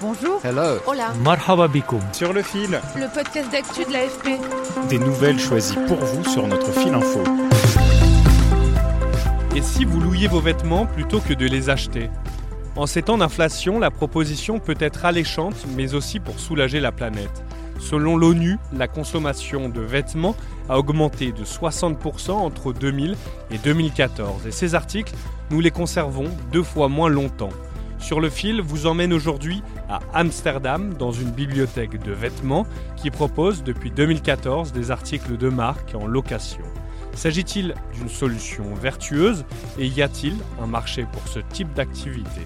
Bonjour. Hello. Hola. Marhaba bikoum. Sur le fil, Le podcast d'actu de l'AFP. des nouvelles choisies pour vous sur notre fil info. Et si vous louiez vos vêtements plutôt que de les acheter? En ces temps d'inflation, la proposition peut être alléchante, mais aussi pour soulager la planète. Selon l'ONU, la consommation de vêtements a augmenté de 60% entre 2000 et 2014. Et ces articles, nous les conservons deux fois moins longtemps. Sur le fil vous emmène aujourd'hui à Amsterdam dans une bibliothèque de vêtements qui propose depuis 2014 des articles de marque en location. S'agit-il d'une solution vertueuse et y a-t-il un marché pour ce type d'activité?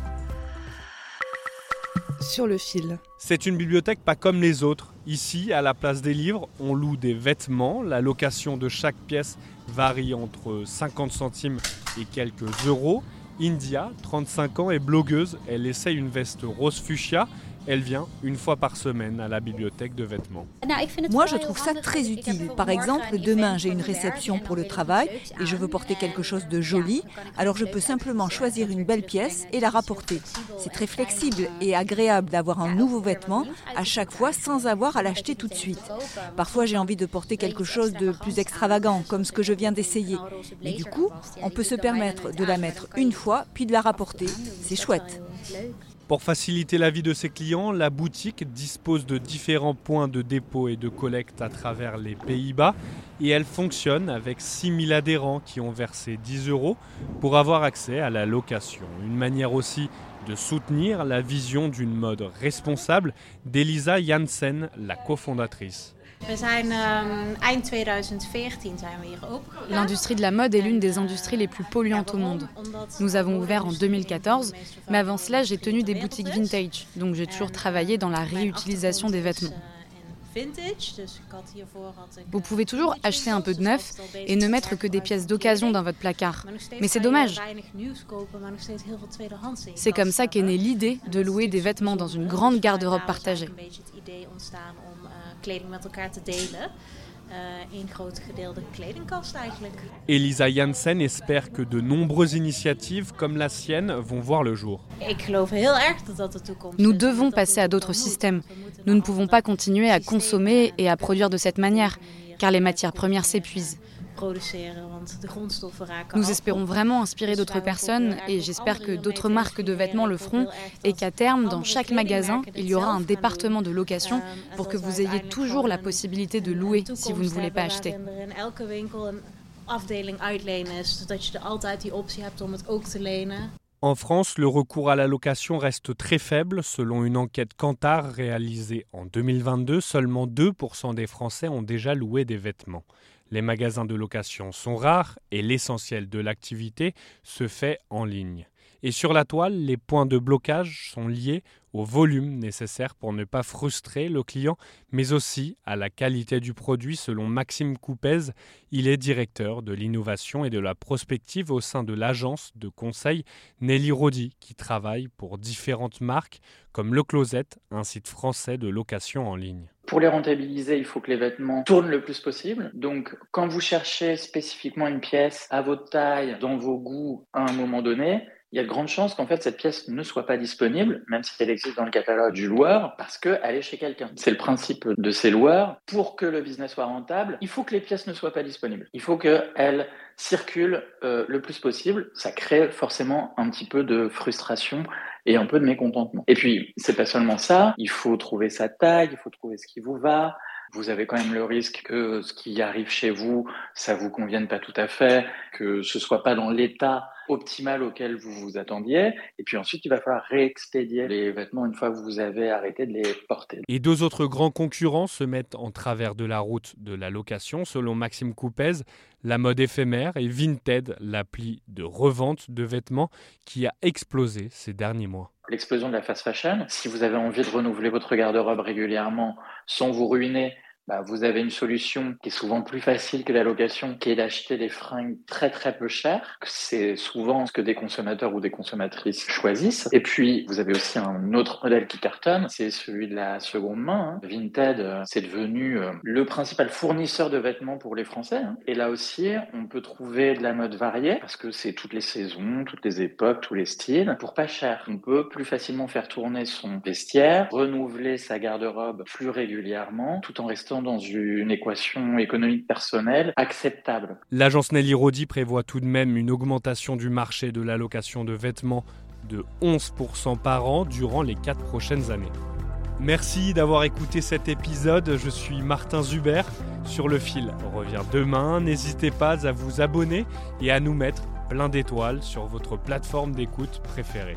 Sur le fil. C'est une bibliothèque pas comme les autres. Ici, à la place des livres, on loue des vêtements. La location de chaque pièce varie entre 50 centimes et quelques euros. India, 35 ans, est blogueuse. Elle essaye une veste rose fuchsia. Elle vient une fois par semaine à la bibliothèque de vêtements. Moi, je trouve ça très utile. Par exemple, demain, j'ai une réception pour le travail et je veux porter quelque chose de joli, alors je peux simplement choisir une belle pièce et la rapporter. C'est très flexible et agréable d'avoir un nouveau vêtement à chaque fois sans avoir à l'acheter tout de suite. Parfois, j'ai envie de porter quelque chose de plus extravagant, comme ce que je viens d'essayer. Mais du coup, on peut se permettre de la mettre une fois, puis de la rapporter. C'est chouette. Pour faciliter la vie de ses clients, la boutique dispose de différents points de dépôt et de collecte à travers les Pays-Bas et elle fonctionne avec 6000 adhérents qui ont versé 10 euros pour avoir accès à la location. Une manière aussi de soutenir la vision d'une mode responsable d'Elisa Janssen, la cofondatrice. Ehm, eind 2014 zijn we hier opengegaan. L'industrie de la mode est l'une des industries les plus polluantes au monde. Nous avons ouvert en 2014, mais avant cela, j'ai tenu des boutiques vintage, donc j'ai toujours travaillé dans la réutilisation des vêtements. Vous pouvez toujours acheter un peu de neuf et ne mettre que des pièces d'occasion dans votre placard. Mais c'est dommage. C'est comme ça qu'est née l'idée de louer des vêtements dans une grande garde-robe partagée. In grote gedeelde kledingkast eigenlijk. Elisa Janssen espère que de nombreuses initiatives comme la sienne vont voir le jour. Ik geloof heel erg dat dat de toekomst Nous devons passer à d'autres systèmes. Nous ne pouvons pas continuer à consommer et à produire de cette manière, car les matières premières s'épuisent. Nous espérons vraiment inspirer d'autres personnes et j'espère que d'autres marques de vêtements le feront et qu'à terme, dans chaque magasin, il y aura un département de location pour que vous ayez toujours la possibilité de louer si vous ne voulez pas acheter. Er er. En France, le recours à la location reste très faible. Selon une enquête Kantar réalisée en 2022, seulement 2% des Français ont déjà loué des vêtements. Les magasins de location sont rares et l'essentiel de l'activité se fait en ligne. Et sur la toile, les points de blocage sont liés au volume nécessaire pour ne pas frustrer le client, mais aussi à la qualité du produit selon Maxime Coupez. Il est directeur de l'innovation et de la prospective au sein de l'agence de conseil Nelly Rodi, qui travaille pour différentes marques comme Le Closet, un site français de location en ligne. Pour les rentabiliser, il faut que les vêtements tournent le plus possible. Donc, quand vous cherchez spécifiquement une pièce à votre taille, dans vos goûts, à un moment donné, il y a de grandes chances qu'en fait cette pièce ne soit pas disponible, même si elle existe dans le catalogue du loueur, parce qu'elle est chez quelqu'un. C'est le principe de ces loueurs. Pour que le business soit rentable, il faut que les pièces ne soient pas disponibles. Il faut qu'elles circulent euh, le plus possible. Ça crée forcément un petit peu de frustration et un peu de mécontentement. Et puis, c'est pas seulement ça. Il faut trouver sa taille, il faut trouver ce qui vous va. Vous avez quand même le risque que ce qui arrive chez vous, ça vous convienne pas tout à fait, que ce soit pas dans l'état optimal auquel vous vous attendiez. Et puis ensuite, il va falloir réexpédier les vêtements une fois que vous avez arrêté de les porter. Et deux autres grands concurrents se mettent en travers de la route de la location, selon Maxime Coupez, la mode éphémère et Vinted, l'appli de revente de vêtements qui a explosé ces derniers mois. L'explosion de la fast fashion, si vous avez envie de renouveler votre garde-robe régulièrement sans vous ruiner, bah, vous avez une solution qui est souvent plus facile que la location, qui est d'acheter des fringues très très peu chères. C'est souvent ce que des consommateurs ou des consommatrices choisissent. Et puis, vous avez aussi un autre modèle qui cartonne, c'est celui de la seconde main. Hein. Vinted, euh, c'est devenu euh, le principal fournisseur de vêtements pour les Français. Hein. Et là aussi, on peut trouver de la mode variée, parce que c'est toutes les saisons, toutes les époques, tous les styles, pour pas cher. On peut plus facilement faire tourner son vestiaire, renouveler sa garde-robe plus régulièrement, tout en restant dans une équation économique personnelle acceptable. L'agence Nelly Rodi prévoit tout de même une augmentation du marché de l'allocation de vêtements de 11% par an durant les 4 prochaines années. Merci d'avoir écouté cet épisode. Je suis Martin Zuber. Sur le fil revient demain. N'hésitez pas à vous abonner et à nous mettre plein d'étoiles sur votre plateforme d'écoute préférée.